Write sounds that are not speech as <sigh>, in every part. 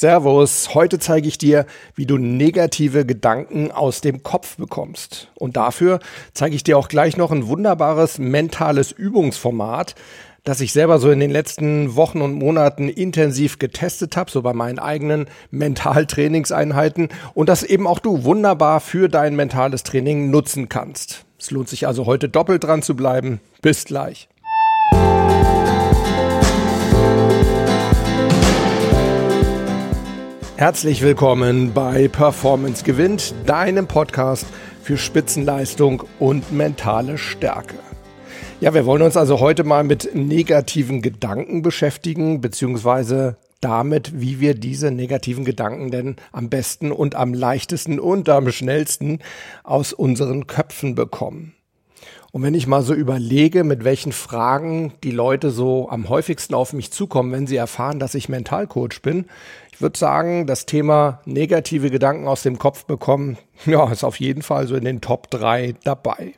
Servus, heute zeige ich dir, wie du negative Gedanken aus dem Kopf bekommst. Und dafür zeige ich dir auch gleich noch ein wunderbares mentales Übungsformat, das ich selber so in den letzten Wochen und Monaten intensiv getestet habe, so bei meinen eigenen Mentaltrainingseinheiten und das eben auch du wunderbar für dein mentales Training nutzen kannst. Es lohnt sich also heute doppelt dran zu bleiben. Bis gleich. Herzlich willkommen bei Performance gewinnt, deinem Podcast für Spitzenleistung und mentale Stärke. Ja, wir wollen uns also heute mal mit negativen Gedanken beschäftigen, beziehungsweise damit, wie wir diese negativen Gedanken denn am besten und am leichtesten und am schnellsten aus unseren Köpfen bekommen. Und wenn ich mal so überlege, mit welchen Fragen die Leute so am häufigsten auf mich zukommen, wenn sie erfahren, dass ich Mentalcoach bin, ich würde sagen, das Thema negative Gedanken aus dem Kopf bekommen, <laughs> ja, ist auf jeden Fall so in den Top 3 dabei.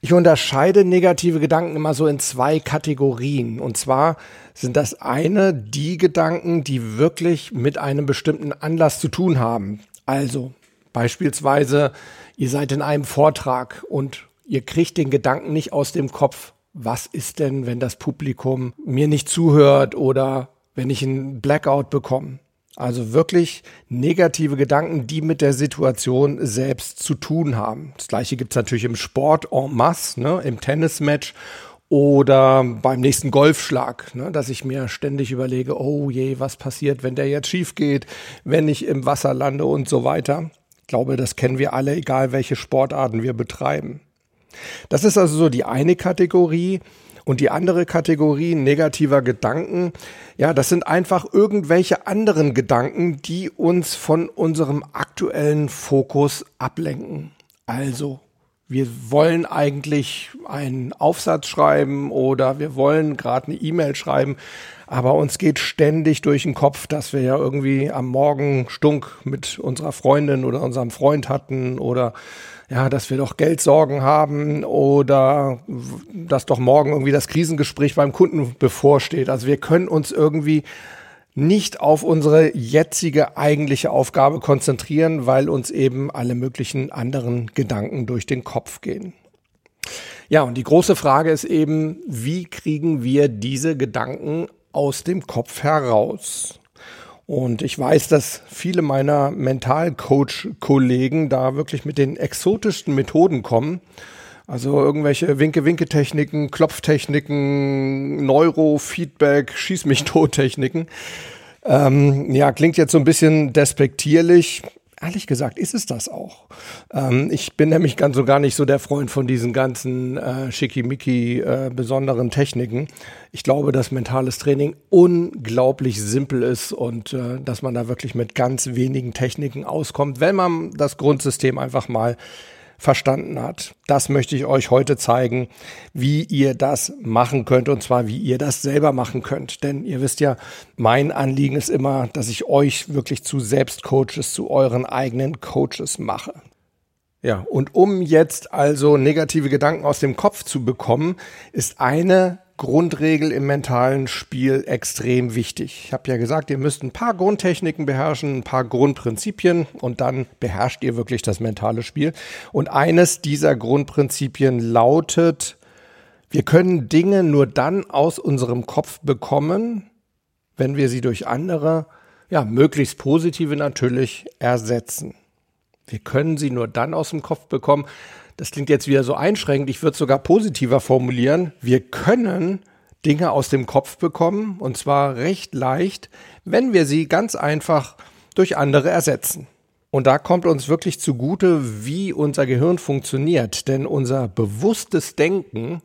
Ich unterscheide negative Gedanken immer so in zwei Kategorien. Und zwar sind das eine die Gedanken, die wirklich mit einem bestimmten Anlass zu tun haben. Also beispielsweise, ihr seid in einem Vortrag und ihr kriegt den Gedanken nicht aus dem Kopf. Was ist denn, wenn das Publikum mir nicht zuhört oder wenn ich einen Blackout bekomme. Also wirklich negative Gedanken, die mit der Situation selbst zu tun haben. Das gleiche gibt es natürlich im Sport en masse, ne, im Tennismatch oder beim nächsten Golfschlag, ne, dass ich mir ständig überlege, oh je, was passiert, wenn der jetzt schief geht, wenn ich im Wasser lande und so weiter. Ich glaube, das kennen wir alle, egal welche Sportarten wir betreiben. Das ist also so die eine Kategorie. Und die andere Kategorie negativer Gedanken, ja, das sind einfach irgendwelche anderen Gedanken, die uns von unserem aktuellen Fokus ablenken. Also, wir wollen eigentlich einen Aufsatz schreiben oder wir wollen gerade eine E-Mail schreiben, aber uns geht ständig durch den Kopf, dass wir ja irgendwie am Morgen Stunk mit unserer Freundin oder unserem Freund hatten oder ja, dass wir doch Geldsorgen haben oder dass doch morgen irgendwie das Krisengespräch beim Kunden bevorsteht. Also wir können uns irgendwie nicht auf unsere jetzige eigentliche Aufgabe konzentrieren, weil uns eben alle möglichen anderen Gedanken durch den Kopf gehen. Ja, und die große Frage ist eben, wie kriegen wir diese Gedanken aus dem Kopf heraus? Und ich weiß, dass viele meiner Mentalcoach-Kollegen da wirklich mit den exotischsten Methoden kommen. Also irgendwelche Winke-Winke-Techniken, Klopftechniken, Neurofeedback, Schieß mich <laughs> tot-Techniken. Ähm, ja, klingt jetzt so ein bisschen despektierlich ehrlich gesagt ist es das auch. Ähm, ich bin nämlich ganz so gar nicht so der Freund von diesen ganzen äh, schickimicki äh, besonderen Techniken. Ich glaube, dass mentales Training unglaublich simpel ist und äh, dass man da wirklich mit ganz wenigen Techniken auskommt, wenn man das Grundsystem einfach mal verstanden hat. Das möchte ich euch heute zeigen, wie ihr das machen könnt und zwar wie ihr das selber machen könnt. Denn ihr wisst ja, mein Anliegen ist immer, dass ich euch wirklich zu Selbstcoaches, zu euren eigenen Coaches mache. Ja, und um jetzt also negative Gedanken aus dem Kopf zu bekommen, ist eine Grundregel im mentalen Spiel extrem wichtig. Ich habe ja gesagt, ihr müsst ein paar Grundtechniken beherrschen, ein paar Grundprinzipien und dann beherrscht ihr wirklich das mentale Spiel. Und eines dieser Grundprinzipien lautet, wir können Dinge nur dann aus unserem Kopf bekommen, wenn wir sie durch andere, ja, möglichst positive natürlich ersetzen. Wir können sie nur dann aus dem Kopf bekommen, das klingt jetzt wieder so einschränkend, ich würde es sogar positiver formulieren, wir können Dinge aus dem Kopf bekommen, und zwar recht leicht, wenn wir sie ganz einfach durch andere ersetzen. Und da kommt uns wirklich zugute, wie unser Gehirn funktioniert, denn unser bewusstes Denken,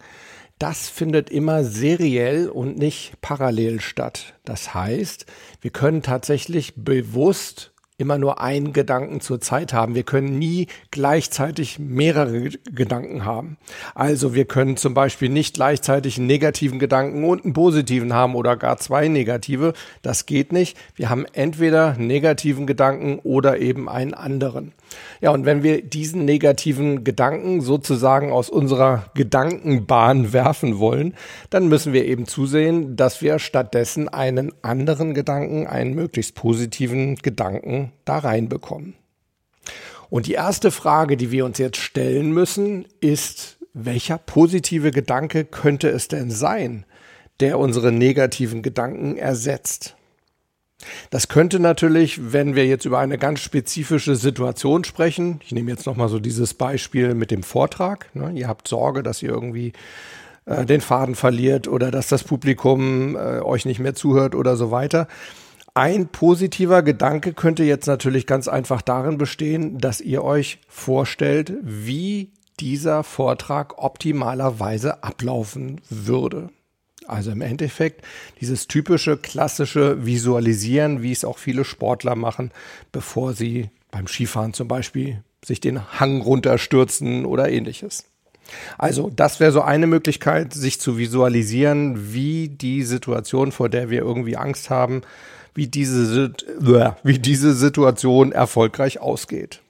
das findet immer seriell und nicht parallel statt. Das heißt, wir können tatsächlich bewusst immer nur einen Gedanken zur Zeit haben. Wir können nie gleichzeitig mehrere Gedanken haben. Also wir können zum Beispiel nicht gleichzeitig einen negativen Gedanken und einen positiven haben oder gar zwei negative. Das geht nicht. Wir haben entweder einen negativen Gedanken oder eben einen anderen. Ja, und wenn wir diesen negativen Gedanken sozusagen aus unserer Gedankenbahn werfen wollen, dann müssen wir eben zusehen, dass wir stattdessen einen anderen Gedanken, einen möglichst positiven Gedanken da reinbekommen. Und die erste Frage, die wir uns jetzt stellen müssen, ist, welcher positive Gedanke könnte es denn sein, der unsere negativen Gedanken ersetzt? Das könnte natürlich, wenn wir jetzt über eine ganz spezifische Situation sprechen, ich nehme jetzt nochmal so dieses Beispiel mit dem Vortrag, ne, ihr habt Sorge, dass ihr irgendwie äh, den Faden verliert oder dass das Publikum äh, euch nicht mehr zuhört oder so weiter. Ein positiver Gedanke könnte jetzt natürlich ganz einfach darin bestehen, dass ihr euch vorstellt, wie dieser Vortrag optimalerweise ablaufen würde. Also im Endeffekt dieses typische klassische Visualisieren, wie es auch viele Sportler machen, bevor sie beim Skifahren zum Beispiel sich den Hang runterstürzen oder ähnliches. Also das wäre so eine Möglichkeit, sich zu visualisieren, wie die Situation, vor der wir irgendwie Angst haben, wie diese, wie diese Situation erfolgreich ausgeht.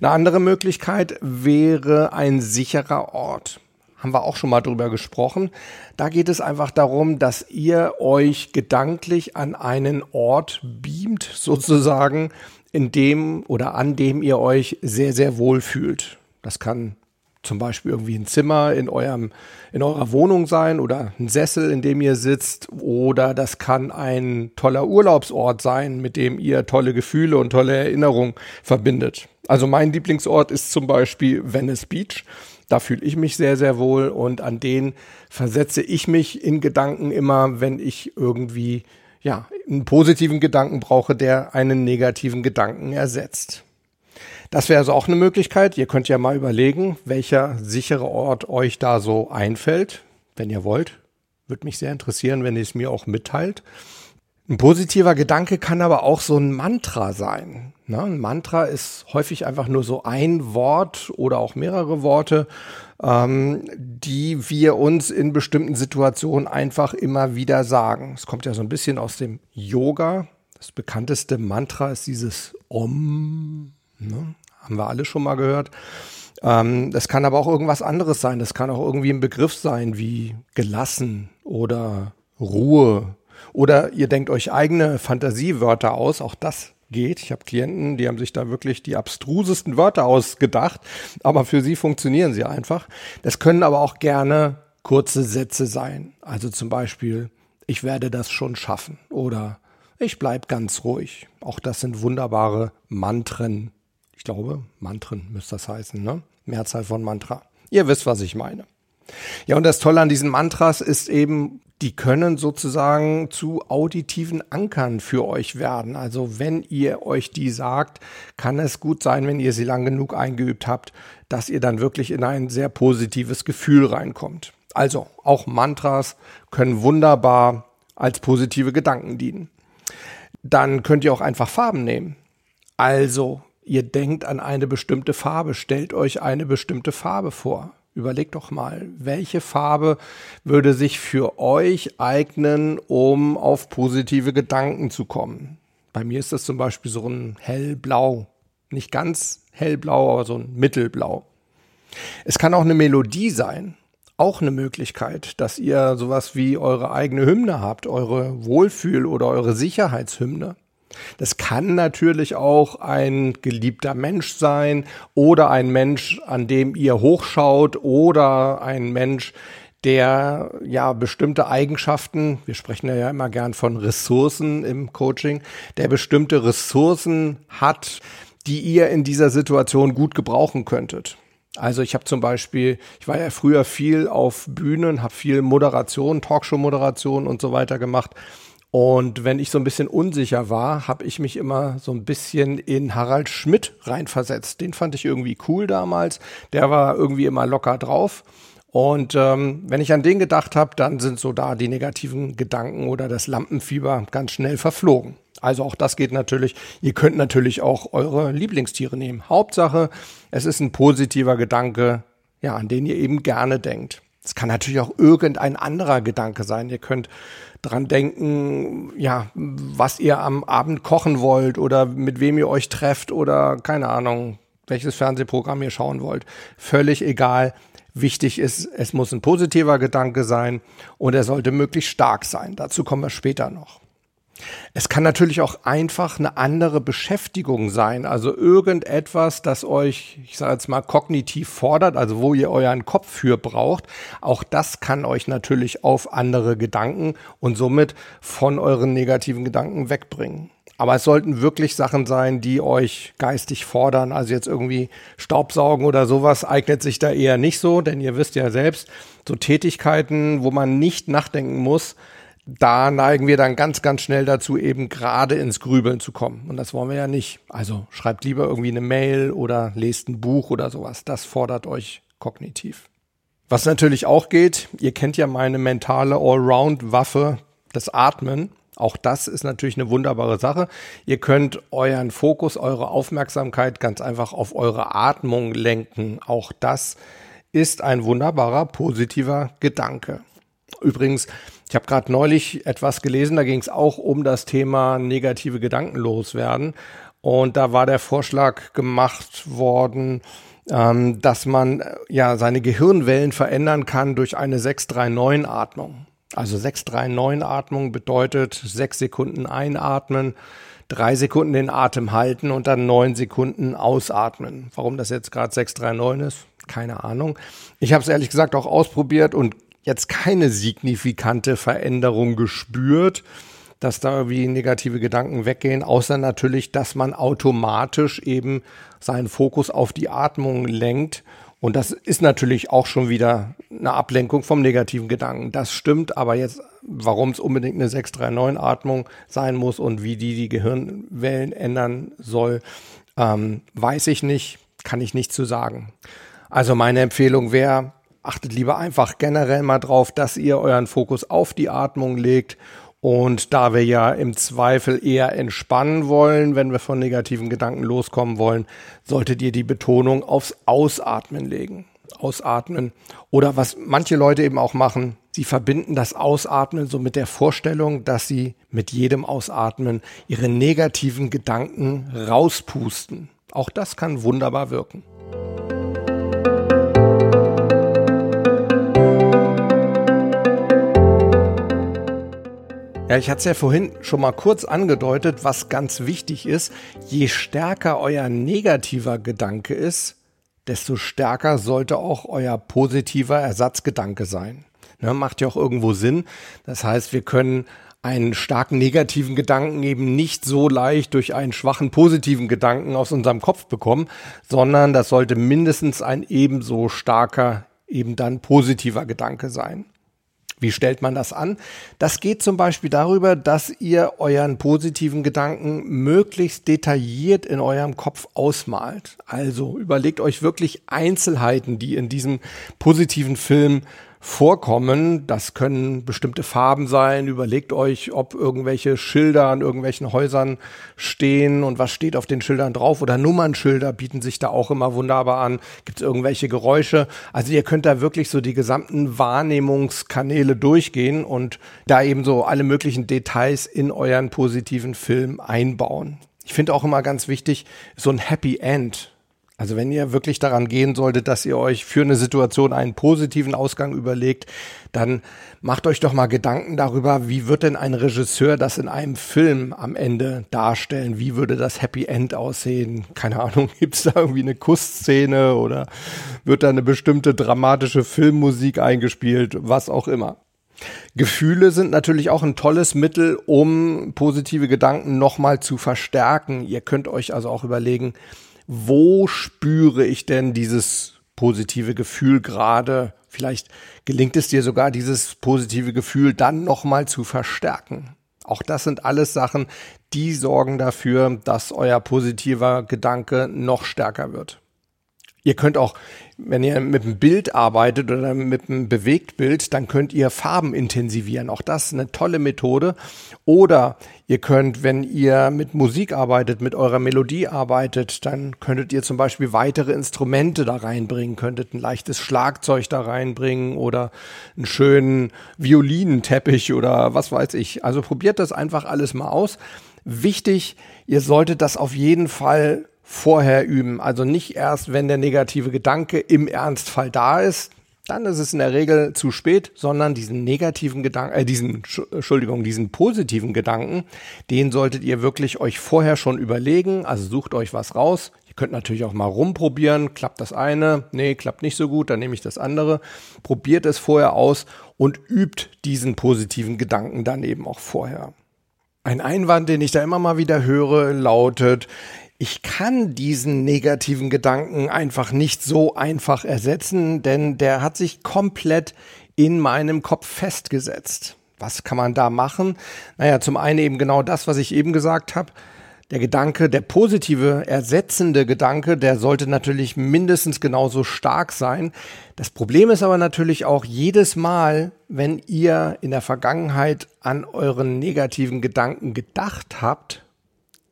Eine andere Möglichkeit wäre ein sicherer Ort haben wir auch schon mal drüber gesprochen. Da geht es einfach darum, dass ihr euch gedanklich an einen Ort beamt, sozusagen, in dem oder an dem ihr euch sehr, sehr wohl fühlt. Das kann zum Beispiel irgendwie ein Zimmer in eurem, in eurer Wohnung sein oder ein Sessel, in dem ihr sitzt oder das kann ein toller Urlaubsort sein, mit dem ihr tolle Gefühle und tolle Erinnerungen verbindet. Also mein Lieblingsort ist zum Beispiel Venice Beach. Da fühle ich mich sehr, sehr wohl und an den versetze ich mich in Gedanken immer, wenn ich irgendwie ja, einen positiven Gedanken brauche, der einen negativen Gedanken ersetzt. Das wäre also auch eine Möglichkeit. Ihr könnt ja mal überlegen, welcher sichere Ort euch da so einfällt, wenn ihr wollt. Würde mich sehr interessieren, wenn ihr es mir auch mitteilt. Ein positiver Gedanke kann aber auch so ein Mantra sein. Ne? Ein Mantra ist häufig einfach nur so ein Wort oder auch mehrere Worte, ähm, die wir uns in bestimmten Situationen einfach immer wieder sagen. Es kommt ja so ein bisschen aus dem Yoga. Das bekannteste Mantra ist dieses Om. Ne? Haben wir alle schon mal gehört. Ähm, das kann aber auch irgendwas anderes sein. Das kann auch irgendwie ein Begriff sein wie gelassen oder Ruhe oder ihr denkt euch eigene Fantasiewörter aus, auch das geht. Ich habe Klienten, die haben sich da wirklich die abstrusesten Wörter ausgedacht, aber für sie funktionieren sie einfach. Das können aber auch gerne kurze Sätze sein. Also zum Beispiel, ich werde das schon schaffen oder ich bleib ganz ruhig. Auch das sind wunderbare Mantren. Ich glaube, Mantren müsste das heißen, ne? Mehrzahl von Mantra. Ihr wisst, was ich meine. Ja, und das Tolle an diesen Mantras ist eben, die können sozusagen zu auditiven Ankern für euch werden. Also wenn ihr euch die sagt, kann es gut sein, wenn ihr sie lang genug eingeübt habt, dass ihr dann wirklich in ein sehr positives Gefühl reinkommt. Also auch Mantras können wunderbar als positive Gedanken dienen. Dann könnt ihr auch einfach Farben nehmen. Also ihr denkt an eine bestimmte Farbe, stellt euch eine bestimmte Farbe vor. Überlegt doch mal, welche Farbe würde sich für euch eignen, um auf positive Gedanken zu kommen? Bei mir ist das zum Beispiel so ein hellblau. Nicht ganz hellblau, aber so ein mittelblau. Es kann auch eine Melodie sein. Auch eine Möglichkeit, dass ihr sowas wie eure eigene Hymne habt, eure Wohlfühl- oder eure Sicherheitshymne. Das kann natürlich auch ein geliebter Mensch sein oder ein Mensch, an dem ihr hochschaut oder ein Mensch, der ja bestimmte Eigenschaften, wir sprechen ja immer gern von Ressourcen im Coaching, der bestimmte Ressourcen hat, die ihr in dieser Situation gut gebrauchen könntet. Also ich habe zum Beispiel, ich war ja früher viel auf Bühnen, habe viel Moderation, Talkshow-Moderation und so weiter gemacht. Und wenn ich so ein bisschen unsicher war, habe ich mich immer so ein bisschen in Harald Schmidt reinversetzt. Den fand ich irgendwie cool damals. Der war irgendwie immer locker drauf. Und ähm, wenn ich an den gedacht habe, dann sind so da die negativen Gedanken oder das Lampenfieber ganz schnell verflogen. Also auch das geht natürlich. Ihr könnt natürlich auch eure Lieblingstiere nehmen. Hauptsache, es ist ein positiver Gedanke, ja, an den ihr eben gerne denkt. Es kann natürlich auch irgendein anderer Gedanke sein. Ihr könnt dran denken, ja, was ihr am Abend kochen wollt oder mit wem ihr euch trefft oder keine Ahnung, welches Fernsehprogramm ihr schauen wollt. Völlig egal. Wichtig ist, es muss ein positiver Gedanke sein und er sollte möglichst stark sein. Dazu kommen wir später noch. Es kann natürlich auch einfach eine andere Beschäftigung sein, also irgendetwas, das euch, ich sage jetzt mal, kognitiv fordert, also wo ihr euren Kopf für braucht. Auch das kann euch natürlich auf andere Gedanken und somit von euren negativen Gedanken wegbringen. Aber es sollten wirklich Sachen sein, die euch geistig fordern. Also jetzt irgendwie Staubsaugen oder sowas eignet sich da eher nicht so, denn ihr wisst ja selbst, so Tätigkeiten, wo man nicht nachdenken muss, da neigen wir dann ganz, ganz schnell dazu, eben gerade ins Grübeln zu kommen. Und das wollen wir ja nicht. Also schreibt lieber irgendwie eine Mail oder lest ein Buch oder sowas. Das fordert euch kognitiv. Was natürlich auch geht, ihr kennt ja meine mentale Allround-Waffe, das Atmen. Auch das ist natürlich eine wunderbare Sache. Ihr könnt euren Fokus, eure Aufmerksamkeit ganz einfach auf eure Atmung lenken. Auch das ist ein wunderbarer positiver Gedanke. Übrigens, ich habe gerade neulich etwas gelesen, da ging es auch um das Thema negative Gedanken loswerden. Und da war der Vorschlag gemacht worden, ähm, dass man äh, ja seine Gehirnwellen verändern kann durch eine 639-Atmung. Also 639-Atmung bedeutet sechs Sekunden einatmen, drei Sekunden den Atem halten und dann neun Sekunden ausatmen. Warum das jetzt gerade 639 ist, keine Ahnung. Ich habe es ehrlich gesagt auch ausprobiert und jetzt keine signifikante Veränderung gespürt, dass da irgendwie negative Gedanken weggehen, außer natürlich, dass man automatisch eben seinen Fokus auf die Atmung lenkt und das ist natürlich auch schon wieder eine Ablenkung vom negativen Gedanken. Das stimmt, aber jetzt, warum es unbedingt eine 639-Atmung sein muss und wie die die Gehirnwellen ändern soll, ähm, weiß ich nicht, kann ich nicht zu sagen. Also meine Empfehlung wäre, achtet lieber einfach generell mal drauf, dass ihr euren Fokus auf die Atmung legt und da wir ja im Zweifel eher entspannen wollen, wenn wir von negativen Gedanken loskommen wollen, solltet ihr die Betonung aufs Ausatmen legen. Ausatmen. Oder was manche Leute eben auch machen, sie verbinden das Ausatmen so mit der Vorstellung, dass sie mit jedem Ausatmen ihre negativen Gedanken rauspusten. Auch das kann wunderbar wirken. Ja, ich hatte es ja vorhin schon mal kurz angedeutet, was ganz wichtig ist. Je stärker euer negativer Gedanke ist, desto stärker sollte auch euer positiver Ersatzgedanke sein. Ne, macht ja auch irgendwo Sinn. Das heißt, wir können einen starken negativen Gedanken eben nicht so leicht durch einen schwachen positiven Gedanken aus unserem Kopf bekommen, sondern das sollte mindestens ein ebenso starker, eben dann positiver Gedanke sein. Wie stellt man das an? Das geht zum Beispiel darüber, dass ihr euren positiven Gedanken möglichst detailliert in eurem Kopf ausmalt. Also überlegt euch wirklich Einzelheiten, die in diesem positiven Film vorkommen. Das können bestimmte Farben sein. Überlegt euch, ob irgendwelche Schilder an irgendwelchen Häusern stehen und was steht auf den Schildern drauf. Oder Nummernschilder bieten sich da auch immer wunderbar an. Gibt es irgendwelche Geräusche? Also ihr könnt da wirklich so die gesamten Wahrnehmungskanäle durchgehen und da eben so alle möglichen Details in euren positiven Film einbauen. Ich finde auch immer ganz wichtig, so ein Happy End also wenn ihr wirklich daran gehen solltet, dass ihr euch für eine Situation einen positiven Ausgang überlegt, dann macht euch doch mal Gedanken darüber, wie wird denn ein Regisseur das in einem Film am Ende darstellen? Wie würde das Happy End aussehen? Keine Ahnung, <laughs> gibt es da irgendwie eine Kussszene oder wird da eine bestimmte dramatische Filmmusik eingespielt? Was auch immer. Gefühle sind natürlich auch ein tolles Mittel, um positive Gedanken nochmal zu verstärken. Ihr könnt euch also auch überlegen, wo spüre ich denn dieses positive Gefühl gerade? Vielleicht gelingt es dir sogar, dieses positive Gefühl dann nochmal zu verstärken. Auch das sind alles Sachen, die sorgen dafür, dass euer positiver Gedanke noch stärker wird. Ihr könnt auch, wenn ihr mit einem Bild arbeitet oder mit einem Bewegtbild, dann könnt ihr Farben intensivieren. Auch das ist eine tolle Methode. Oder ihr könnt, wenn ihr mit Musik arbeitet, mit eurer Melodie arbeitet, dann könntet ihr zum Beispiel weitere Instrumente da reinbringen, könntet ein leichtes Schlagzeug da reinbringen oder einen schönen Violinenteppich oder was weiß ich. Also probiert das einfach alles mal aus. Wichtig, ihr solltet das auf jeden Fall vorher üben. Also nicht erst, wenn der negative Gedanke im Ernstfall da ist, dann ist es in der Regel zu spät, sondern diesen negativen Gedanken, äh, diesen, Entschuldigung, diesen positiven Gedanken, den solltet ihr wirklich euch vorher schon überlegen. Also sucht euch was raus. Ihr könnt natürlich auch mal rumprobieren. Klappt das eine? Nee, klappt nicht so gut, dann nehme ich das andere. Probiert es vorher aus und übt diesen positiven Gedanken dann eben auch vorher. Ein Einwand, den ich da immer mal wieder höre, lautet, ich kann diesen negativen Gedanken einfach nicht so einfach ersetzen, denn der hat sich komplett in meinem Kopf festgesetzt. Was kann man da machen? Naja, zum einen eben genau das, was ich eben gesagt habe. Der Gedanke, der positive, ersetzende Gedanke, der sollte natürlich mindestens genauso stark sein. Das Problem ist aber natürlich auch jedes Mal, wenn ihr in der Vergangenheit an euren negativen Gedanken gedacht habt,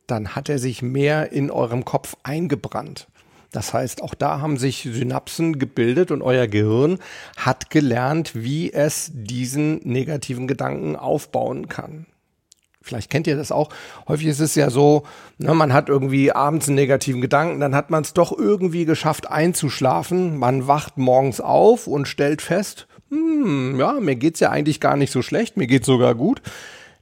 dann hat er sich mehr in eurem Kopf eingebrannt. Das heißt, auch da haben sich Synapsen gebildet und euer Gehirn hat gelernt, wie es diesen negativen Gedanken aufbauen kann. Vielleicht kennt ihr das auch. Häufig ist es ja so, ne, man hat irgendwie abends einen negativen Gedanken, dann hat man es doch irgendwie geschafft einzuschlafen. Man wacht morgens auf und stellt fest, hm, ja, mir geht's ja eigentlich gar nicht so schlecht, mir geht's sogar gut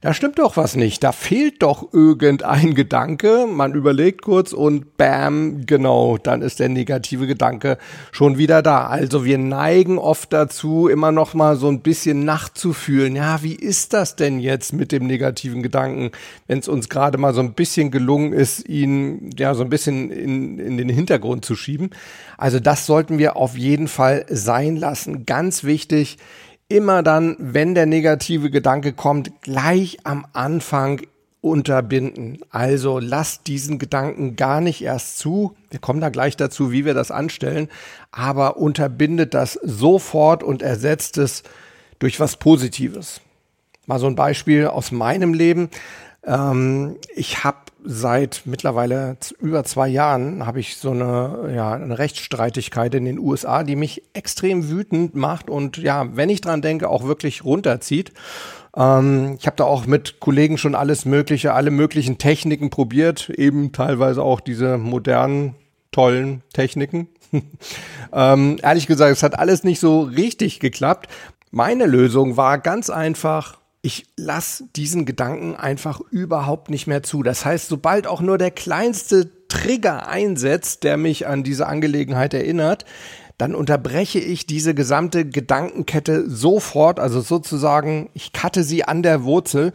da stimmt doch was nicht. Da fehlt doch irgendein Gedanke. Man überlegt kurz und bam, genau, dann ist der negative Gedanke schon wieder da. Also wir neigen oft dazu, immer noch mal so ein bisschen nachzufühlen. Ja, wie ist das denn jetzt mit dem negativen Gedanken, wenn es uns gerade mal so ein bisschen gelungen ist, ihn ja so ein bisschen in, in den Hintergrund zu schieben. Also das sollten wir auf jeden Fall sein lassen. Ganz wichtig immer dann, wenn der negative Gedanke kommt, gleich am Anfang unterbinden. Also lasst diesen Gedanken gar nicht erst zu. Wir kommen da gleich dazu, wie wir das anstellen, aber unterbindet das sofort und ersetzt es durch was Positives. Mal so ein Beispiel aus meinem Leben. Ähm, ich habe seit mittlerweile über zwei Jahren habe ich so eine, ja, eine Rechtsstreitigkeit in den USA, die mich extrem wütend macht und ja, wenn ich dran denke, auch wirklich runterzieht. Ähm, ich habe da auch mit Kollegen schon alles Mögliche, alle möglichen Techniken probiert, eben teilweise auch diese modernen, tollen Techniken. <laughs> ähm, ehrlich gesagt, es hat alles nicht so richtig geklappt. Meine Lösung war ganz einfach, ich lasse diesen Gedanken einfach überhaupt nicht mehr zu. Das heißt, sobald auch nur der kleinste Trigger einsetzt, der mich an diese Angelegenheit erinnert, dann unterbreche ich diese gesamte Gedankenkette sofort, also sozusagen, ich cutte sie an der Wurzel.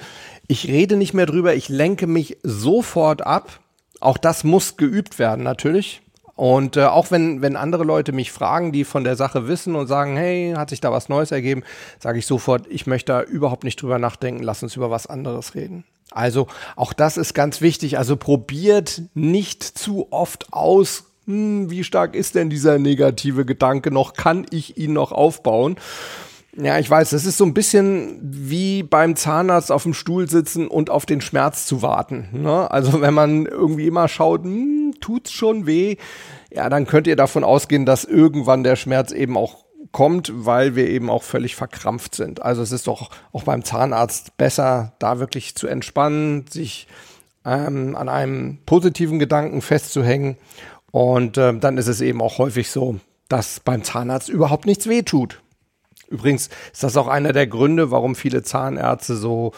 Ich rede nicht mehr drüber, ich lenke mich sofort ab. Auch das muss geübt werden, natürlich. Und äh, auch wenn, wenn andere Leute mich fragen, die von der Sache wissen und sagen, hey, hat sich da was Neues ergeben, sage ich sofort, ich möchte da überhaupt nicht drüber nachdenken, lass uns über was anderes reden. Also auch das ist ganz wichtig. Also probiert nicht zu oft aus, hm, wie stark ist denn dieser negative Gedanke noch, kann ich ihn noch aufbauen? Ja, ich weiß, es ist so ein bisschen wie beim Zahnarzt auf dem Stuhl sitzen und auf den Schmerz zu warten. Ne? Also wenn man irgendwie immer schaut, hm, tut's schon weh, ja, dann könnt ihr davon ausgehen, dass irgendwann der Schmerz eben auch kommt, weil wir eben auch völlig verkrampft sind. Also es ist doch auch beim Zahnarzt besser, da wirklich zu entspannen, sich ähm, an einem positiven Gedanken festzuhängen. Und ähm, dann ist es eben auch häufig so, dass beim Zahnarzt überhaupt nichts weh tut. Übrigens ist das auch einer der Gründe, warum viele Zahnärzte so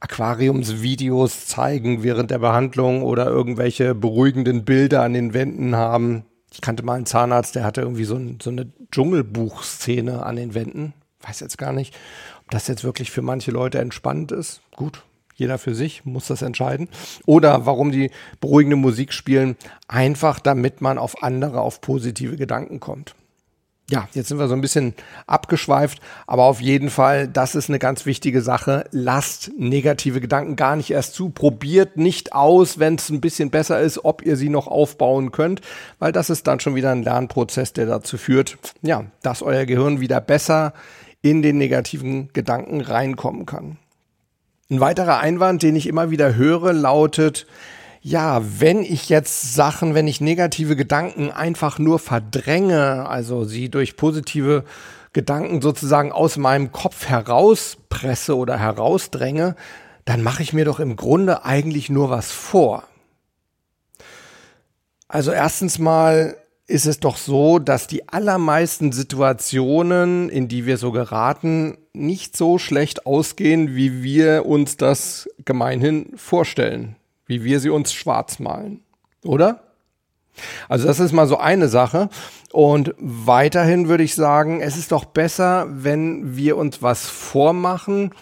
Aquariumsvideos zeigen während der Behandlung oder irgendwelche beruhigenden Bilder an den Wänden haben. Ich kannte mal einen Zahnarzt, der hatte irgendwie so, ein, so eine Dschungelbuchszene an den Wänden. Weiß jetzt gar nicht, ob das jetzt wirklich für manche Leute entspannt ist. Gut, jeder für sich muss das entscheiden. Oder warum die beruhigende Musik spielen, einfach damit man auf andere, auf positive Gedanken kommt. Ja, jetzt sind wir so ein bisschen abgeschweift, aber auf jeden Fall, das ist eine ganz wichtige Sache. Lasst negative Gedanken gar nicht erst zu. Probiert nicht aus, wenn es ein bisschen besser ist, ob ihr sie noch aufbauen könnt, weil das ist dann schon wieder ein Lernprozess, der dazu führt, ja, dass euer Gehirn wieder besser in den negativen Gedanken reinkommen kann. Ein weiterer Einwand, den ich immer wieder höre, lautet, ja, wenn ich jetzt Sachen, wenn ich negative Gedanken einfach nur verdränge, also sie durch positive Gedanken sozusagen aus meinem Kopf herauspresse oder herausdränge, dann mache ich mir doch im Grunde eigentlich nur was vor. Also erstens mal ist es doch so, dass die allermeisten Situationen, in die wir so geraten, nicht so schlecht ausgehen, wie wir uns das gemeinhin vorstellen wie wir sie uns schwarz malen. Oder? Also das ist mal so eine Sache. Und weiterhin würde ich sagen, es ist doch besser, wenn wir uns was vormachen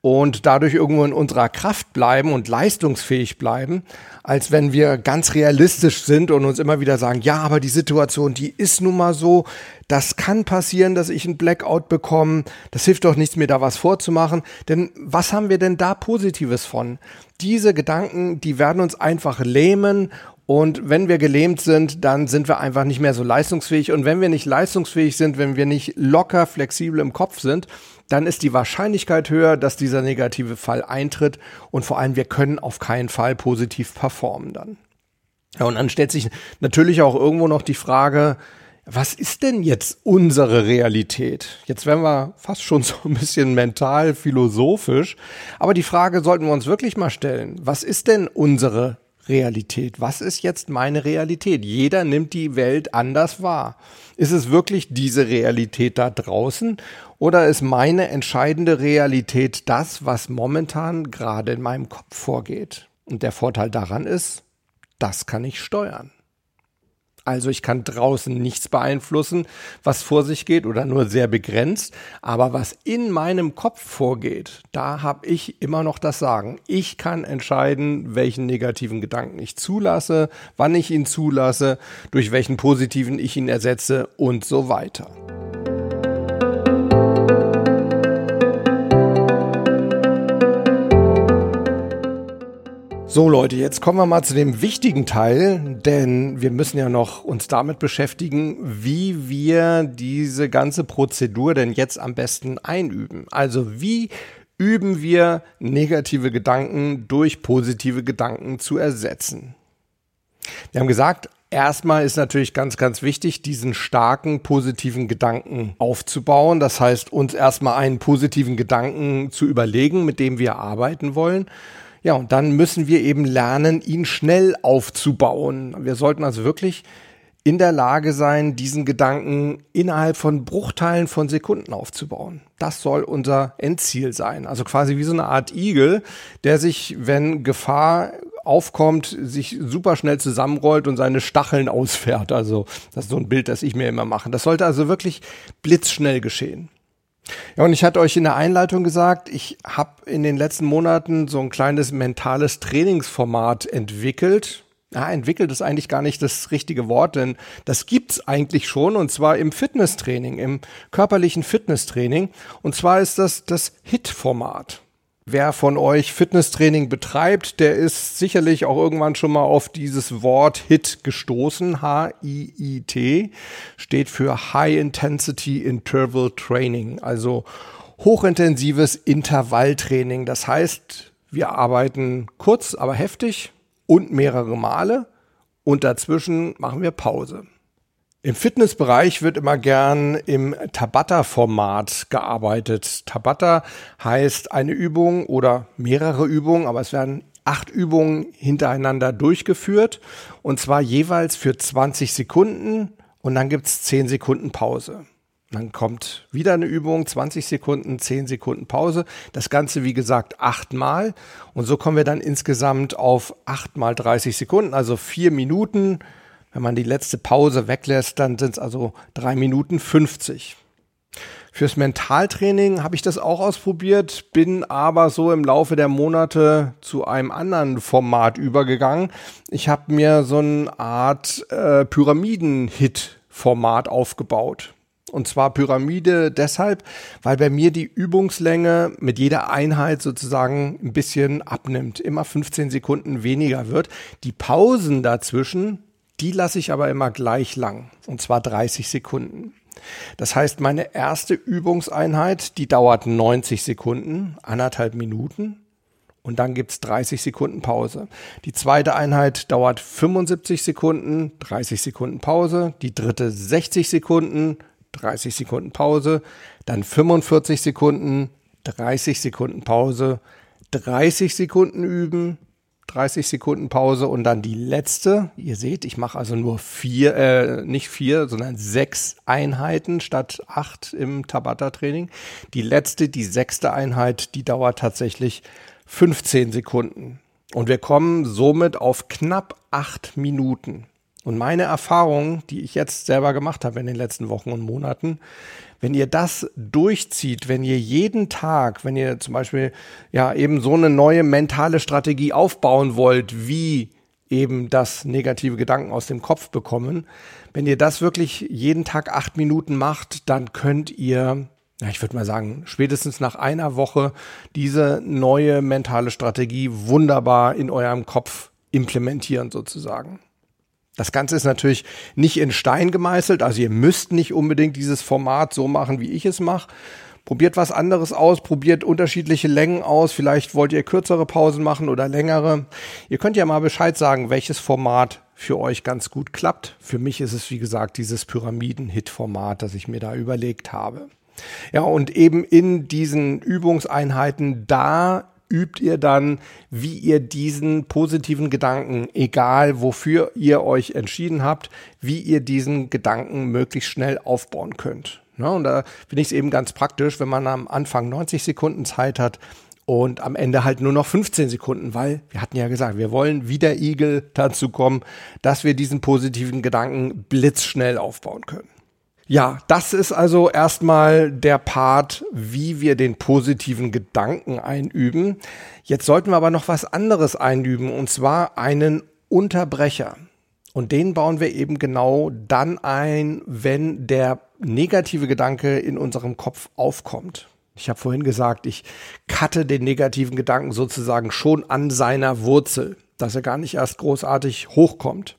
und dadurch irgendwo in unserer Kraft bleiben und leistungsfähig bleiben, als wenn wir ganz realistisch sind und uns immer wieder sagen, ja, aber die Situation, die ist nun mal so, das kann passieren, dass ich einen Blackout bekomme, das hilft doch nichts, mir da was vorzumachen, denn was haben wir denn da Positives von? Diese Gedanken, die werden uns einfach lähmen und wenn wir gelähmt sind, dann sind wir einfach nicht mehr so leistungsfähig. Und wenn wir nicht leistungsfähig sind, wenn wir nicht locker, flexibel im Kopf sind, dann ist die Wahrscheinlichkeit höher, dass dieser negative Fall eintritt. Und vor allem, wir können auf keinen Fall positiv performen dann. Ja, und dann stellt sich natürlich auch irgendwo noch die Frage, was ist denn jetzt unsere Realität? Jetzt werden wir fast schon so ein bisschen mental philosophisch, aber die Frage sollten wir uns wirklich mal stellen. Was ist denn unsere Realität? Was ist jetzt meine Realität? Jeder nimmt die Welt anders wahr. Ist es wirklich diese Realität da draußen oder ist meine entscheidende Realität das, was momentan gerade in meinem Kopf vorgeht? Und der Vorteil daran ist, das kann ich steuern. Also ich kann draußen nichts beeinflussen, was vor sich geht oder nur sehr begrenzt. Aber was in meinem Kopf vorgeht, da habe ich immer noch das Sagen. Ich kann entscheiden, welchen negativen Gedanken ich zulasse, wann ich ihn zulasse, durch welchen positiven ich ihn ersetze und so weiter. So Leute, jetzt kommen wir mal zu dem wichtigen Teil, denn wir müssen ja noch uns damit beschäftigen, wie wir diese ganze Prozedur denn jetzt am besten einüben. Also wie üben wir negative Gedanken durch positive Gedanken zu ersetzen. Wir haben gesagt, Erstmal ist natürlich ganz, ganz wichtig, diesen starken positiven Gedanken aufzubauen. Das heißt, uns erstmal einen positiven Gedanken zu überlegen, mit dem wir arbeiten wollen. Ja, und dann müssen wir eben lernen, ihn schnell aufzubauen. Wir sollten also wirklich in der Lage sein, diesen Gedanken innerhalb von Bruchteilen von Sekunden aufzubauen. Das soll unser Endziel sein. Also quasi wie so eine Art Igel, der sich, wenn Gefahr aufkommt, sich super schnell zusammenrollt und seine Stacheln ausfährt. Also das ist so ein Bild, das ich mir immer mache. Das sollte also wirklich blitzschnell geschehen. Ja, und ich hatte euch in der Einleitung gesagt, ich habe in den letzten Monaten so ein kleines mentales Trainingsformat entwickelt. Ja, entwickelt ist eigentlich gar nicht das richtige Wort, denn das gibt's eigentlich schon und zwar im Fitnesstraining, im körperlichen Fitnesstraining. Und zwar ist das das HIT-Format. Wer von euch Fitnesstraining betreibt, der ist sicherlich auch irgendwann schon mal auf dieses Wort HIT gestoßen. H-I-I-T steht für High Intensity Interval Training, also hochintensives Intervalltraining. Das heißt, wir arbeiten kurz, aber heftig und mehrere Male und dazwischen machen wir Pause. Im Fitnessbereich wird immer gern im Tabata-Format gearbeitet. Tabata heißt eine Übung oder mehrere Übungen, aber es werden acht Übungen hintereinander durchgeführt und zwar jeweils für 20 Sekunden und dann gibt's 10 Sekunden Pause. Dann kommt wieder eine Übung, 20 Sekunden, 10 Sekunden Pause. Das Ganze, wie gesagt, achtmal. Und so kommen wir dann insgesamt auf acht mal 30 Sekunden, also vier Minuten wenn man die letzte Pause weglässt, dann sind es also drei Minuten 50. Fürs Mentaltraining habe ich das auch ausprobiert, bin aber so im Laufe der Monate zu einem anderen Format übergegangen. Ich habe mir so eine Art äh, Pyramiden-Hit-Format aufgebaut. Und zwar Pyramide deshalb, weil bei mir die Übungslänge mit jeder Einheit sozusagen ein bisschen abnimmt, immer 15 Sekunden weniger wird. Die Pausen dazwischen, die lasse ich aber immer gleich lang, und zwar 30 Sekunden. Das heißt, meine erste Übungseinheit, die dauert 90 Sekunden, anderthalb Minuten. Und dann gibt's 30 Sekunden Pause. Die zweite Einheit dauert 75 Sekunden, 30 Sekunden Pause. Die dritte 60 Sekunden, 30 Sekunden Pause, dann 45 Sekunden, 30 Sekunden Pause, 30 Sekunden üben, 30 Sekunden Pause und dann die letzte. Ihr seht, ich mache also nur vier, äh, nicht vier, sondern sechs Einheiten statt acht im Tabata-Training. Die letzte, die sechste Einheit, die dauert tatsächlich 15 Sekunden. Und wir kommen somit auf knapp acht Minuten. Und meine Erfahrung, die ich jetzt selber gemacht habe in den letzten Wochen und Monaten, wenn ihr das durchzieht, wenn ihr jeden Tag, wenn ihr zum Beispiel ja eben so eine neue mentale Strategie aufbauen wollt, wie eben das negative Gedanken aus dem Kopf bekommen, wenn ihr das wirklich jeden Tag acht Minuten macht, dann könnt ihr ja, ich würde mal sagen, spätestens nach einer Woche diese neue mentale Strategie wunderbar in eurem Kopf implementieren sozusagen. Das Ganze ist natürlich nicht in Stein gemeißelt, also ihr müsst nicht unbedingt dieses Format so machen, wie ich es mache. Probiert was anderes aus, probiert unterschiedliche Längen aus. Vielleicht wollt ihr kürzere Pausen machen oder längere. Ihr könnt ja mal Bescheid sagen, welches Format für euch ganz gut klappt. Für mich ist es, wie gesagt, dieses Pyramiden-Hit-Format, das ich mir da überlegt habe. Ja, und eben in diesen Übungseinheiten, da übt ihr dann, wie ihr diesen positiven Gedanken, egal wofür ihr euch entschieden habt, wie ihr diesen Gedanken möglichst schnell aufbauen könnt. Ja, und da finde ich es eben ganz praktisch, wenn man am Anfang 90 Sekunden Zeit hat und am Ende halt nur noch 15 Sekunden, weil wir hatten ja gesagt, wir wollen wie der Igel dazu kommen, dass wir diesen positiven Gedanken blitzschnell aufbauen können. Ja, das ist also erstmal der Part, wie wir den positiven Gedanken einüben. Jetzt sollten wir aber noch was anderes einüben, und zwar einen Unterbrecher. Und den bauen wir eben genau dann ein, wenn der negative Gedanke in unserem Kopf aufkommt. Ich habe vorhin gesagt, ich cutte den negativen Gedanken sozusagen schon an seiner Wurzel, dass er gar nicht erst großartig hochkommt.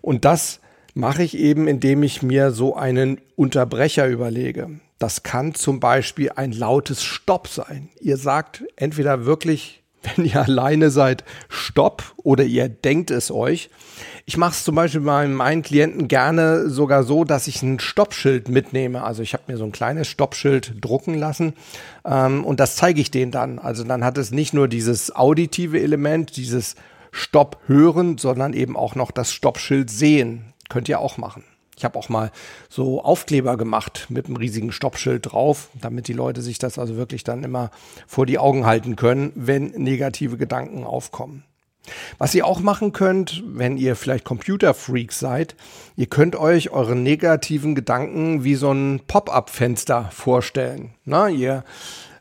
Und das mache ich eben, indem ich mir so einen Unterbrecher überlege. Das kann zum Beispiel ein lautes Stopp sein. Ihr sagt entweder wirklich, <laughs> wenn ihr alleine seid, Stopp oder ihr denkt es euch. Ich mache es zum Beispiel bei meinen Klienten gerne sogar so, dass ich ein Stoppschild mitnehme. Also ich habe mir so ein kleines Stoppschild drucken lassen ähm, und das zeige ich denen dann. Also dann hat es nicht nur dieses auditive Element, dieses Stopp hören, sondern eben auch noch das Stoppschild sehen. Könnt ihr auch machen. Ich habe auch mal so Aufkleber gemacht mit einem riesigen Stoppschild drauf, damit die Leute sich das also wirklich dann immer vor die Augen halten können, wenn negative Gedanken aufkommen. Was ihr auch machen könnt, wenn ihr vielleicht Computerfreaks seid, ihr könnt euch eure negativen Gedanken wie so ein Pop-up-Fenster vorstellen. Na, ihr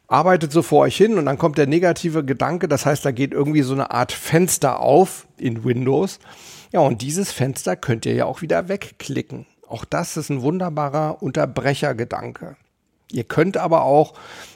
arbeitet so vor euch hin und dann kommt der negative Gedanke, das heißt, da geht irgendwie so eine Art Fenster auf in Windows ja, und dieses Fenster könnt ihr ja auch wieder wegklicken. Auch das ist ein wunderbarer Unterbrechergedanke. Ihr könnt aber auch,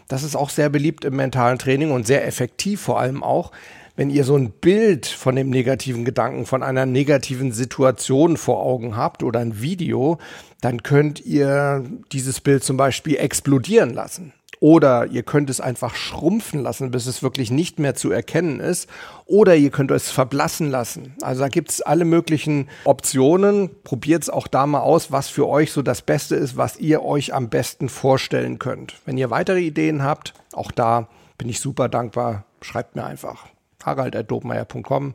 das ist auch sehr beliebt im mentalen Training und sehr effektiv vor allem auch, wenn ihr so ein Bild von dem negativen Gedanken, von einer negativen Situation vor Augen habt oder ein Video, dann könnt ihr dieses Bild zum Beispiel explodieren lassen. Oder ihr könnt es einfach schrumpfen lassen, bis es wirklich nicht mehr zu erkennen ist. Oder ihr könnt es verblassen lassen. Also da gibt's alle möglichen Optionen. Probiert es auch da mal aus, was für euch so das Beste ist, was ihr euch am besten vorstellen könnt. Wenn ihr weitere Ideen habt, auch da bin ich super dankbar. Schreibt mir einfach. harald.dobmeier.com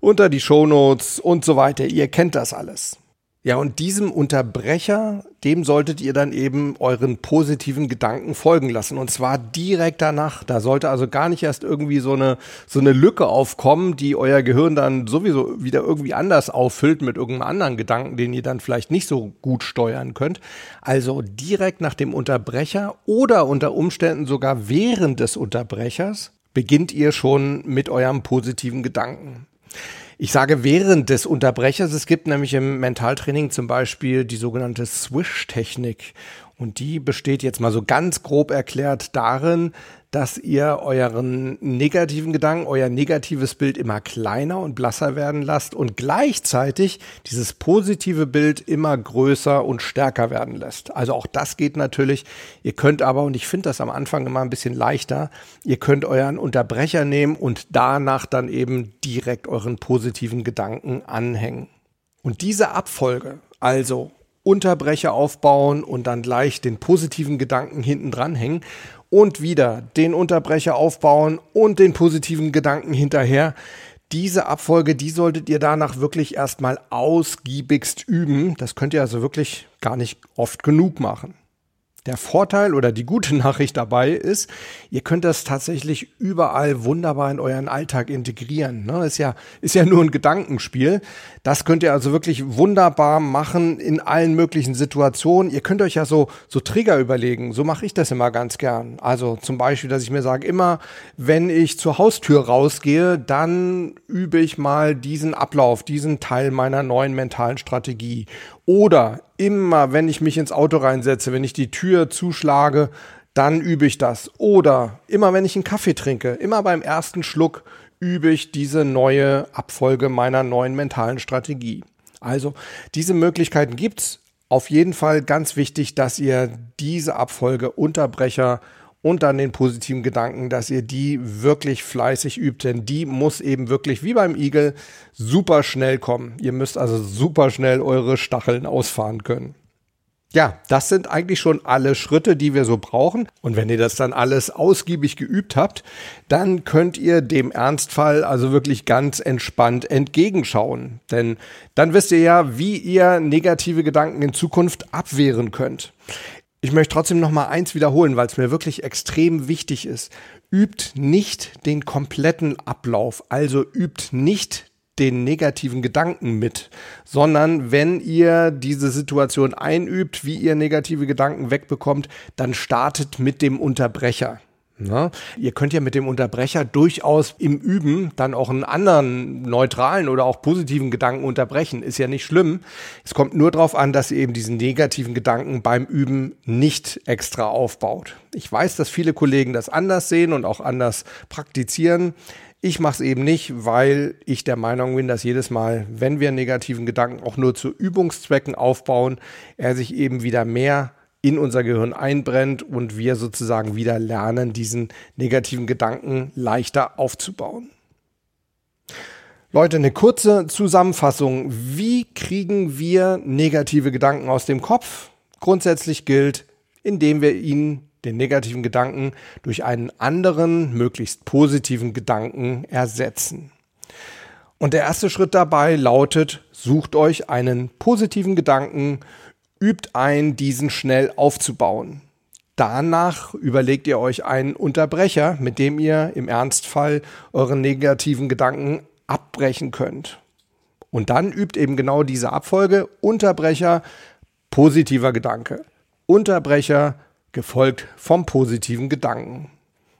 unter die Shownotes und so weiter. Ihr kennt das alles. Ja, und diesem Unterbrecher, dem solltet ihr dann eben euren positiven Gedanken folgen lassen. Und zwar direkt danach. Da sollte also gar nicht erst irgendwie so eine, so eine Lücke aufkommen, die euer Gehirn dann sowieso wieder irgendwie anders auffüllt mit irgendeinem anderen Gedanken, den ihr dann vielleicht nicht so gut steuern könnt. Also direkt nach dem Unterbrecher oder unter Umständen sogar während des Unterbrechers beginnt ihr schon mit eurem positiven Gedanken. Ich sage während des Unterbrechers. Es gibt nämlich im Mentaltraining zum Beispiel die sogenannte Swish-Technik. Und die besteht jetzt mal so ganz grob erklärt darin, dass ihr euren negativen Gedanken, euer negatives Bild immer kleiner und blasser werden lasst und gleichzeitig dieses positive Bild immer größer und stärker werden lässt. Also auch das geht natürlich. Ihr könnt aber, und ich finde das am Anfang immer ein bisschen leichter, ihr könnt euren Unterbrecher nehmen und danach dann eben direkt euren positiven Gedanken anhängen. Und diese Abfolge, also Unterbrecher aufbauen und dann gleich den positiven Gedanken hinten dranhängen und wieder den Unterbrecher aufbauen und den positiven Gedanken hinterher. Diese Abfolge, die solltet ihr danach wirklich erstmal ausgiebigst üben. Das könnt ihr also wirklich gar nicht oft genug machen. Der Vorteil oder die gute <laughs> Nachricht dabei ist, ihr könnt das tatsächlich überall wunderbar in euren Alltag integrieren. Ne? Ist, ja, ist ja nur ein Gedankenspiel. Das könnt ihr also wirklich wunderbar machen in allen möglichen Situationen. Ihr könnt euch ja so, so Trigger überlegen. So mache ich das immer ganz gern. Also zum Beispiel, dass ich mir sage, immer wenn ich zur Haustür rausgehe, dann übe ich mal diesen Ablauf, diesen Teil meiner neuen mentalen Strategie. Oder immer, wenn ich mich ins Auto reinsetze, wenn ich die Tür zuschlage, dann übe ich das. Oder immer, wenn ich einen Kaffee trinke, immer beim ersten Schluck übe ich diese neue Abfolge meiner neuen mentalen Strategie. Also diese Möglichkeiten gibt's. Auf jeden Fall ganz wichtig, dass ihr diese Abfolge Unterbrecher und dann den positiven Gedanken, dass ihr die wirklich fleißig übt, denn die muss eben wirklich wie beim Igel super schnell kommen. Ihr müsst also super schnell eure Stacheln ausfahren können. Ja, das sind eigentlich schon alle Schritte, die wir so brauchen. Und wenn ihr das dann alles ausgiebig geübt habt, dann könnt ihr dem Ernstfall also wirklich ganz entspannt entgegenschauen. Denn dann wisst ihr ja, wie ihr negative Gedanken in Zukunft abwehren könnt. Ich möchte trotzdem noch mal eins wiederholen, weil es mir wirklich extrem wichtig ist. Übt nicht den kompletten Ablauf, also übt nicht den negativen Gedanken mit, sondern wenn ihr diese Situation einübt, wie ihr negative Gedanken wegbekommt, dann startet mit dem Unterbrecher. Na, ihr könnt ja mit dem Unterbrecher durchaus im Üben dann auch einen anderen neutralen oder auch positiven Gedanken unterbrechen. Ist ja nicht schlimm. Es kommt nur darauf an, dass ihr eben diesen negativen Gedanken beim Üben nicht extra aufbaut. Ich weiß, dass viele Kollegen das anders sehen und auch anders praktizieren. Ich mache es eben nicht, weil ich der Meinung bin, dass jedes Mal, wenn wir negativen Gedanken auch nur zu Übungszwecken aufbauen, er sich eben wieder mehr in unser Gehirn einbrennt und wir sozusagen wieder lernen, diesen negativen Gedanken leichter aufzubauen. Leute, eine kurze Zusammenfassung. Wie kriegen wir negative Gedanken aus dem Kopf? Grundsätzlich gilt, indem wir ihn, den negativen Gedanken, durch einen anderen, möglichst positiven Gedanken ersetzen. Und der erste Schritt dabei lautet, sucht euch einen positiven Gedanken, übt ein, diesen schnell aufzubauen. Danach überlegt ihr euch einen Unterbrecher, mit dem ihr im Ernstfall euren negativen Gedanken abbrechen könnt. Und dann übt eben genau diese Abfolge Unterbrecher, positiver Gedanke. Unterbrecher gefolgt vom positiven Gedanken.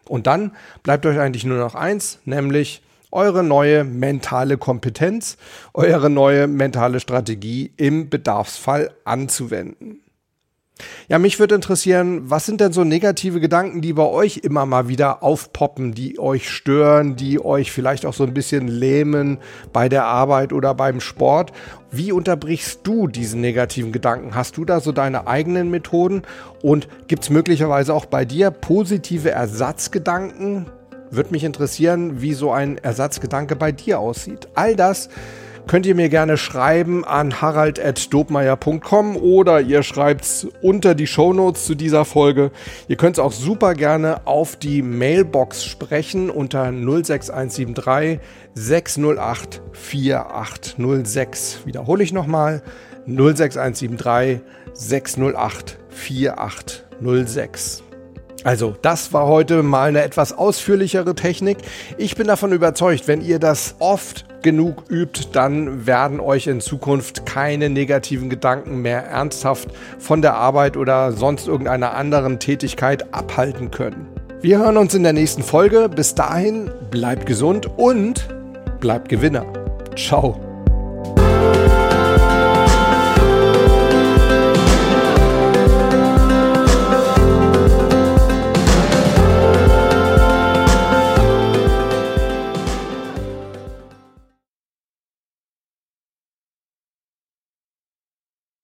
Und dann bleibt euch eigentlich nur noch eins, nämlich eure neue mentale Kompetenz, eure neue mentale Strategie im Bedarfsfall anzuwenden. Ja, mich würde interessieren, was sind denn so negative Gedanken, die bei euch immer mal wieder aufpoppen, die euch stören, die euch vielleicht auch so ein bisschen lähmen bei der Arbeit oder beim Sport? Wie unterbrichst du diesen negativen Gedanken? Hast du da so deine eigenen Methoden? Und gibt es möglicherweise auch bei dir positive Ersatzgedanken, würde mich interessieren, wie so ein Ersatzgedanke bei dir aussieht. All das könnt ihr mir gerne schreiben an harald.dobmeier.com oder ihr schreibt es unter die Shownotes zu dieser Folge. Ihr könnt es auch super gerne auf die Mailbox sprechen unter 06173 608 4806. Wiederhole ich nochmal 06173 608 4806. Also, das war heute mal eine etwas ausführlichere Technik. Ich bin davon überzeugt, wenn ihr das oft genug übt, dann werden euch in Zukunft keine negativen Gedanken mehr ernsthaft von der Arbeit oder sonst irgendeiner anderen Tätigkeit abhalten können. Wir hören uns in der nächsten Folge. Bis dahin, bleibt gesund und bleibt Gewinner. Ciao.